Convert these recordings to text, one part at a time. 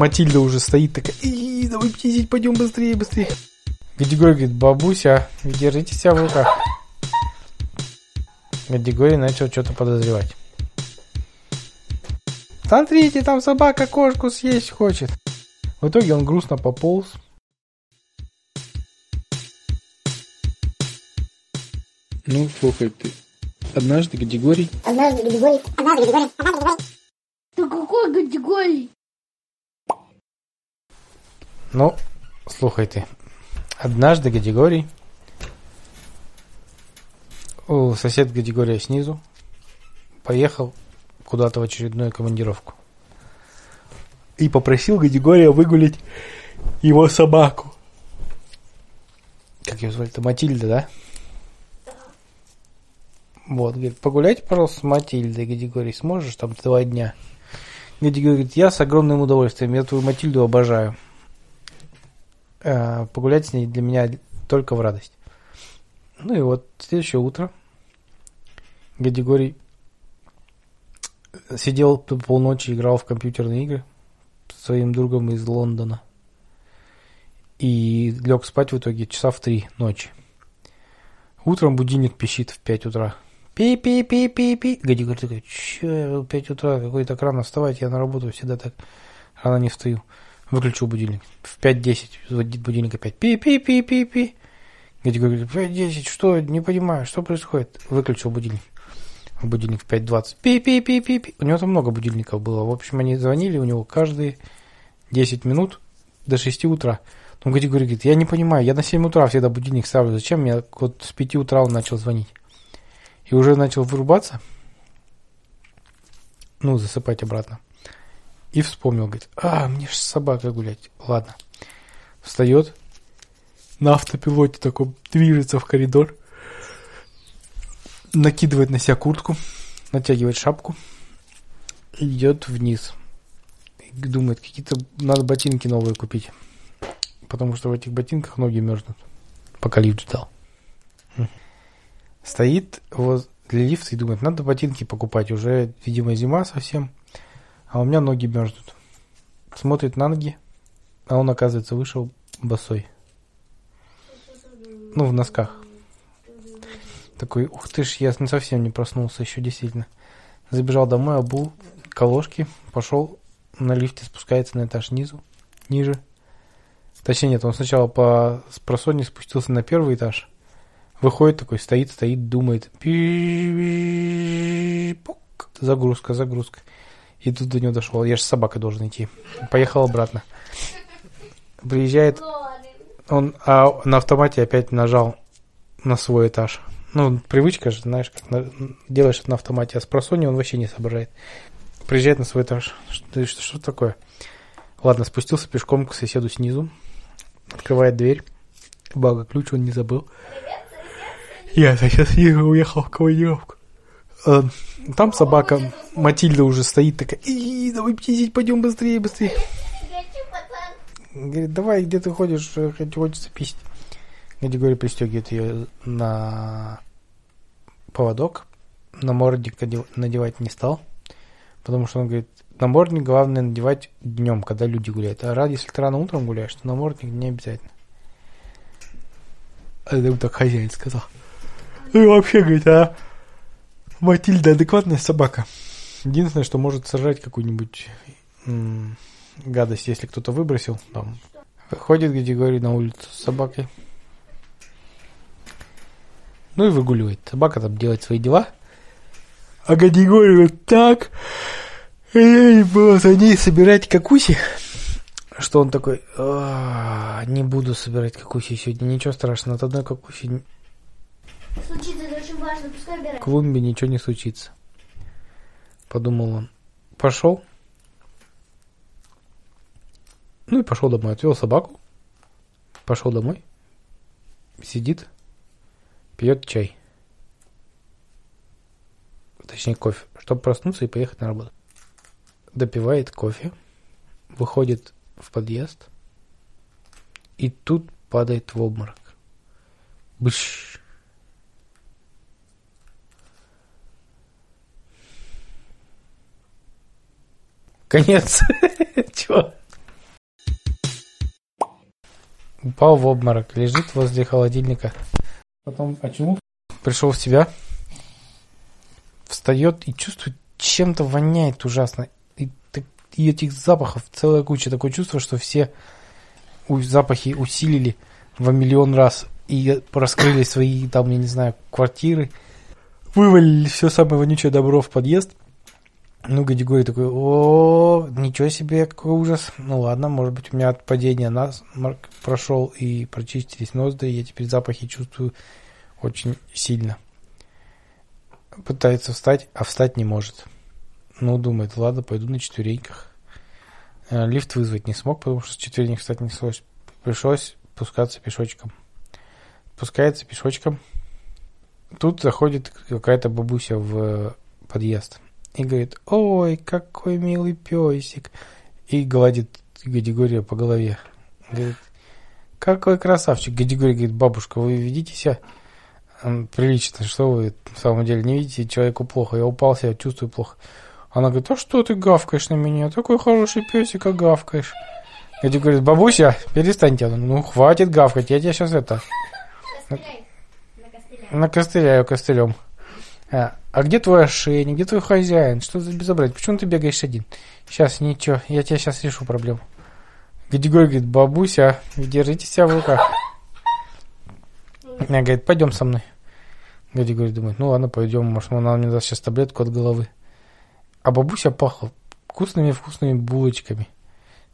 Матильда уже стоит такая, и давай пиздить, пойдем быстрее, быстрее. Гадигорий говорит, бабуся, держите себя в руках. Гадигорий начал что-то подозревать. Смотрите, там собака кошку съесть хочет. В итоге он грустно пополз. Ну, слухай ты. Однажды Гадигорий... Однажды Гадигорий... Однажды Гадигорий... Однажды Гадигорий... Да какой категории? Ну, слухайте. Однажды Гадигорий... У сосед Гадигория снизу поехал куда-то в очередную командировку. И попросил Гадигория выгулить его собаку. Как ее звали-то? Матильда, да? Вот, говорит, погуляйте, пожалуйста, с Матильдой, Гадигорий, сможешь там два дня? Гадигорий говорит, я с огромным удовольствием, я твою Матильду обожаю. Э, погулять с ней для меня только в радость. Ну и вот следующее утро Гадигорий сидел полночи, играл в компьютерные игры с своим другом из Лондона. И лег спать в итоге часа в три ночи. Утром будильник пищит в 5 утра. Пи-пи-пи-пи-пи. Гади говорит, такой, че, в 5 утра, какой так рано вставать, я на работу всегда так рано не встаю. Выключил будильник. В 5.10 звонит будильник опять. Пи-пи-пи-пи-пи. Гади говорит, 5.10, что, не понимаю, что происходит? Выключил будильник. Будильник в 5.20. Пи-пи-пи-пи-пи. У него там много будильников было. В общем, они звонили у него каждые 10 минут до 6 утра. Ну, Гади говорит, я не понимаю, я на 7 утра всегда будильник ставлю. Зачем мне вот с 5 утра он начал звонить? И уже начал вырубаться. Ну, засыпать обратно. И вспомнил, говорит, а, мне же с собакой гулять. Ладно. Встает, на автопилоте такой движется в коридор, накидывает на себя куртку, натягивает шапку, идет вниз. Думает, какие-то надо ботинки новые купить. Потому что в этих ботинках ноги мерзнут. Пока лифт ждал. Стоит возле лифта и думает, надо ботинки покупать. Уже, видимо, зима совсем. А у меня ноги мерзнут. Смотрит на ноги, а он, оказывается, вышел босой. Ну, в носках. Такой, ух ты ж, я совсем не проснулся еще, действительно. Забежал домой, обул колошки, пошел на лифте, спускается на этаж низу, ниже. Точнее, нет, он сначала по просоне спустился на первый этаж. Выходит такой, стоит, стоит, думает. Загрузка, загрузка. И тут до него дошел. Я же с собакой должен идти. Поехал обратно. Приезжает он а на автомате опять нажал на свой этаж. Ну, привычка же, знаешь, как на, делаешь это на автомате, а с просони он вообще не соображает. Приезжает на свой этаж. Что, что, что такое? Ладно, спустился пешком к соседу снизу. Открывает дверь. Благо, ключ он не забыл. Я сейчас уехал в командировку. Э, Там собака Матильда уже стоит такая, и давай пиздить, пойдем быстрее, быстрее. Говорит, давай, где ты ходишь, э, хочется писать. Гадигорий пристегивает ее на поводок. Намордник надевать не стал. Потому что он говорит, намордник главное надевать днем, когда люди гуляют. А ради, если ты рано утром гуляешь, то намордник не обязательно. А ему так хозяин сказал. Ну вообще, говорит, а Матильда адекватная собака. Единственное, что может сажать какую-нибудь гадость, если кто-то выбросил. Там. Выходит Гадигорий на улицу с собакой. Ну и выгуливает. Собака там делает свои дела. А Гадигорий вот так. Не буду за ней собирать какуси. Что он такой, «А, не буду собирать какуси сегодня, ничего страшного, от одной какуси Случится, клумбе ничего не случится. Подумал он. Пошел. Ну и пошел домой. Отвел собаку. Пошел домой. Сидит. Пьет чай. Точнее кофе. Чтобы проснуться и поехать на работу. Допивает кофе. Выходит в подъезд. И тут падает в обморок. Быш. Конец. Чего? упал в обморок, лежит возле холодильника. Потом почему? Пришел в себя, встает и чувствует, чем-то воняет ужасно. И, и этих запахов целая куча. Такое чувство, что все запахи усилили во миллион раз и раскрыли свои, там, я не знаю, квартиры. Вывалили все самое вонючее добро в подъезд. Ну, Гадигорий такой, о, ничего себе, какой ужас. Ну ладно, может быть, у меня от падения насморк прошел и прочистились ноздри, я теперь запахи чувствую очень сильно. Пытается встать, а встать не может. Ну, думает, ладно, пойду на четвереньках. Э, Лифт вызвать не смог, потому что с четверенек встать не пришлось. Пришлось спускаться пешочком. Спускается пешочком. Тут заходит какая-то бабуся в подъезд и говорит, ой, какой милый песик. И гладит Гадигория по голове. Говорит, какой красавчик. Гадигорий говорит, бабушка, вы ведите себя прилично, что вы в самом деле не видите, человеку плохо. Я упал, себя чувствую плохо. Она говорит, а что ты гавкаешь на меня? Такой хороший песик, а гавкаешь. Гади говорит, бабуся, перестаньте. Она, Ну, хватит гавкать, я тебя сейчас это, Костыляй. На костыляй. накостыляю костылем. А, а где твой ошейник, где твой хозяин? Что за безобразие? Почему ты бегаешь один? Сейчас, ничего, я тебе сейчас решу проблему. Гадигорий говорит, бабуся, держите себя в руках. Она говорит, пойдем со мной. Гадигорий думает, ну ладно, пойдем, может, она мне даст сейчас таблетку от головы. А бабуся пахла вкусными-вкусными булочками,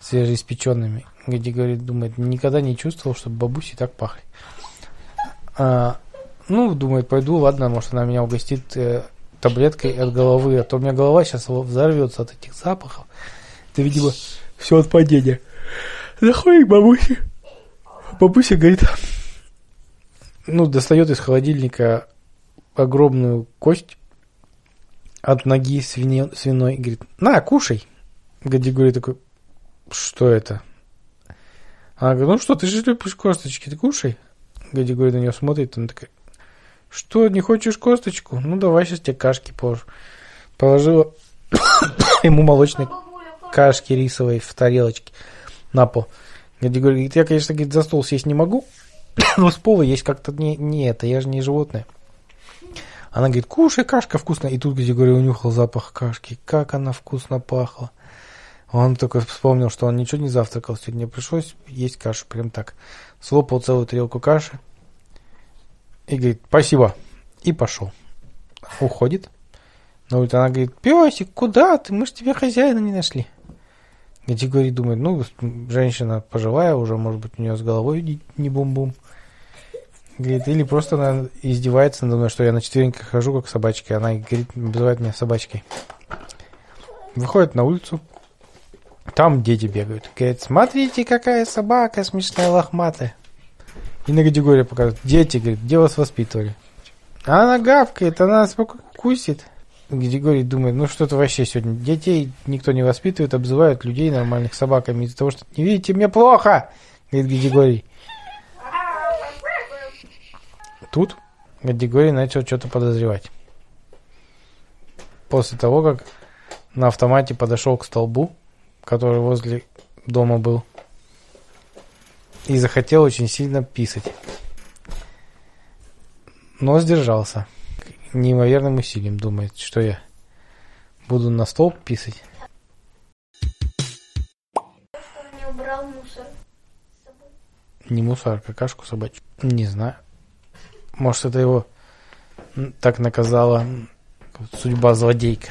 свежеиспеченными. Гадигорий думает, никогда не чувствовал, чтобы бабуси так пахли. А, ну, думает, пойду, ладно, может, она меня угостит э, таблеткой от головы, а то у меня голова сейчас взорвется от этих запахов. Это, видимо, все от падения. Заходит к бабусе. Бабуся говорит, ну, достает из холодильника огромную кость от ноги свине, свиной говорит, на, кушай. Гадигорий такой, что это? Она говорит, ну что, ты же любишь косточки, ты кушай. Гадигорий на нее смотрит, она такая, что, не хочешь косточку? Ну, давай сейчас тебе кашки положу. Положила ему молочной кашки рисовой в тарелочке на пол. Гадигорий говорит, я, конечно, говорит, за стол сесть не могу, но с пола есть как-то не, не это, я же не животное. Она говорит, кушай, кашка вкусная. И тут Гадигорий унюхал запах кашки. Как она вкусно пахла. Он только вспомнил, что он ничего не завтракал сегодня. Пришлось есть кашу прям так. Слопал целую тарелку каши. И говорит, спасибо. И пошел. Уходит. На улице она говорит, песик, куда ты? Мы же тебе хозяина не нашли. Гадигорий думает, ну, женщина пожилая уже, может быть, у нее с головой не- бум-бум. Говорит, или просто она издевается надо мной, что я на четвереньках хожу, как собачка. Она говорит, обзывает меня собачкой. Выходит на улицу. Там дети бегают. Говорит, смотрите, какая собака смешная, лохматая. И на Гадигория показывает. Дети, говорит, где вас воспитывали? А она гавкает, она нас кусит. Григорий думает, ну что-то вообще сегодня. Детей никто не воспитывает, обзывают людей нормальных собаками из-за того, что не видите, мне плохо, говорит Григорий. Тут Григорий начал что-то подозревать. После того, как на автомате подошел к столбу, который возле дома был, и захотел очень сильно писать. Но сдержался неимоверным усилием думает, что я буду на стол писать. Не мусор. Не мусор, а какашку собачью. Не знаю. Может, это его так наказала судьба злодейка.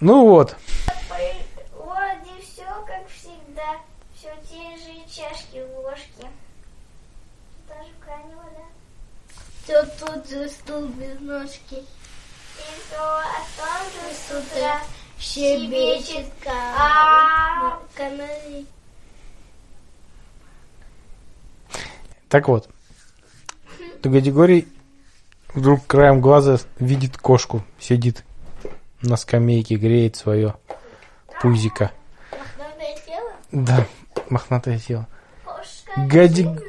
Ну. Вот и все, как всегда. Все те же чашки, ложки. Даже в кране вода. Все тут же стул без ножки. И все о том же с утра щебечет а канарей. Так вот. Гадигорий вдруг краем глаза видит кошку. Сидит на скамейке, греет свое пузико. Мохнатое тело? Да, мохнатое тело. Кошка Гади-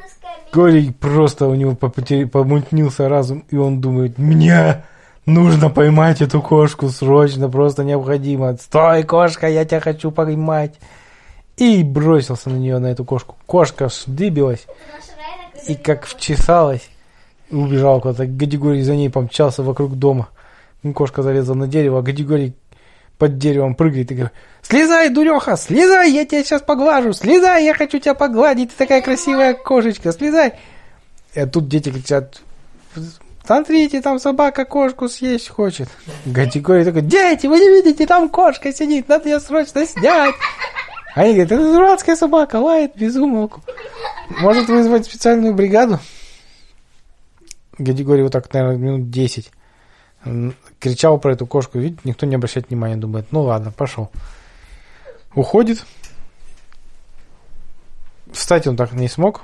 Горий просто у него попотери- помутнился разум, и он думает, мне нужно поймать эту кошку срочно, просто необходимо. Стой, кошка, я тебя хочу поймать. и бросился на нее, на эту кошку. Кошка так и как вчесалась, убежал куда-то. Гадигорий за ней помчался вокруг дома. Кошка залезла на дерево, а Гадигорий под деревом прыгает и говорит, слезай, дуреха, слезай, я тебя сейчас поглажу, слезай, я хочу тебя погладить, ты такая красивая кошечка, слезай. И тут дети кричат, смотрите, там собака кошку съесть хочет. Гадигорий такой, дети, вы не видите, там кошка сидит, надо ее срочно снять. Они говорят, это дурацкая собака, лает без. Может вызвать специальную бригаду? Гадигорий вот так, наверное, минут 10 м, кричал про эту кошку. Видите, никто не обращает внимания, думает, ну ладно, пошел. Уходит. Встать он так не смог.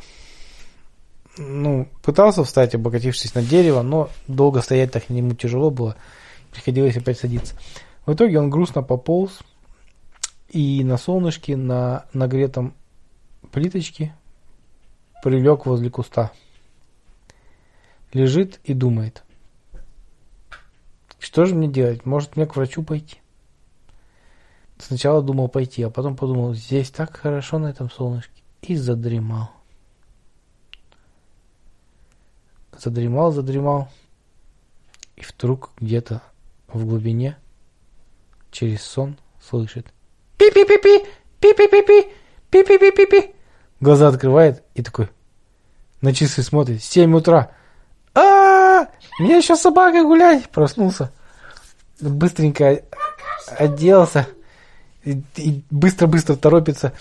Ну, пытался встать, облокотившись на дерево, но долго стоять так ему тяжело было. Приходилось опять садиться. В итоге он грустно пополз и на солнышке, на нагретом плиточке прилег возле куста. Лежит и думает. Что же мне делать? Может мне к врачу пойти? Сначала думал пойти, а потом подумал, здесь так хорошо на этом солнышке. И задремал. Задремал, задремал. И вдруг где-то в глубине через сон слышит. Пи-пи-пи-пи, пи-пи-пи-пи, пи-пи-пи-пи-пи. Глаза открывает и такой на часы смотрит. 7 утра. а Мне еще с собакой гулять. Проснулся. Быстренько оделся. И быстро-быстро торопится.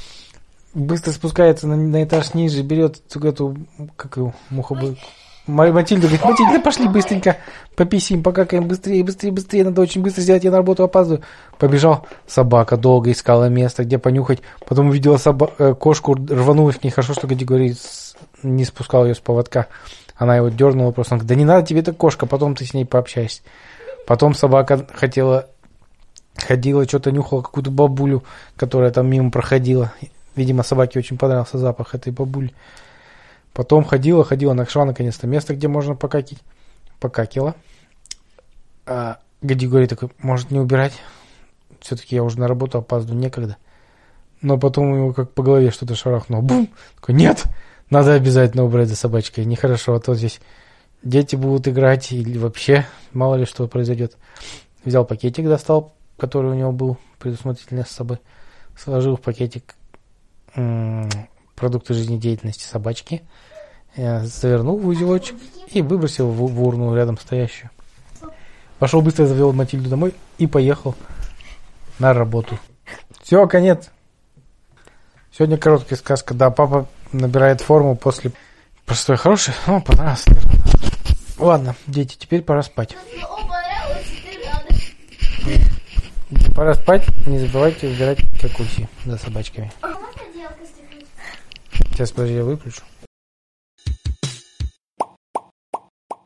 Быстро спускается на, на этаж ниже, берет эту, как его, мухобойку. Ма- Матильда говорит, Матильда, пошли быстренько, пописим, покакаем быстрее, быстрее, быстрее, надо очень быстро сделать, я на работу опаздываю. Побежал, собака долго искала место, где понюхать, потом увидела соба- э, кошку, рванулась к ней, хорошо, что Гадигорий с- не спускал ее с поводка. Она его дернула просто, он говорит, да не надо тебе эта кошка, потом ты с ней пообщаешься. Потом собака хотела, ходила, что-то нюхала какую-то бабулю, которая там мимо проходила. Видимо, собаке очень понравился запах этой бабули. Потом ходила, ходила, нашла наконец-то место, где можно покакить. Покакила. А Гадигорий такой, может не убирать? Все-таки я уже на работу опаздываю, некогда. Но потом его как по голове что-то шарахнуло. Бум! Такой, нет! Надо обязательно убрать за собачкой. Нехорошо, а то здесь дети будут играть или вообще мало ли что произойдет. Взял пакетик, достал, который у него был предусмотрительно с собой. Сложил в пакетик м, продукты жизнедеятельности собачки. э, Завернул в узелочек и выбросил в, в урну рядом стоящую. Пошел быстро, завел Матильду домой и поехал на работу. Все, конец. Сегодня короткая сказка. Да, папа набирает форму после... Простой, хороший? Ну, понравился. Ладно, дети, теперь пора спать. Пора спать. Не забывайте убирать какуси за собачками. А? Сейчас, подожди, я выключу.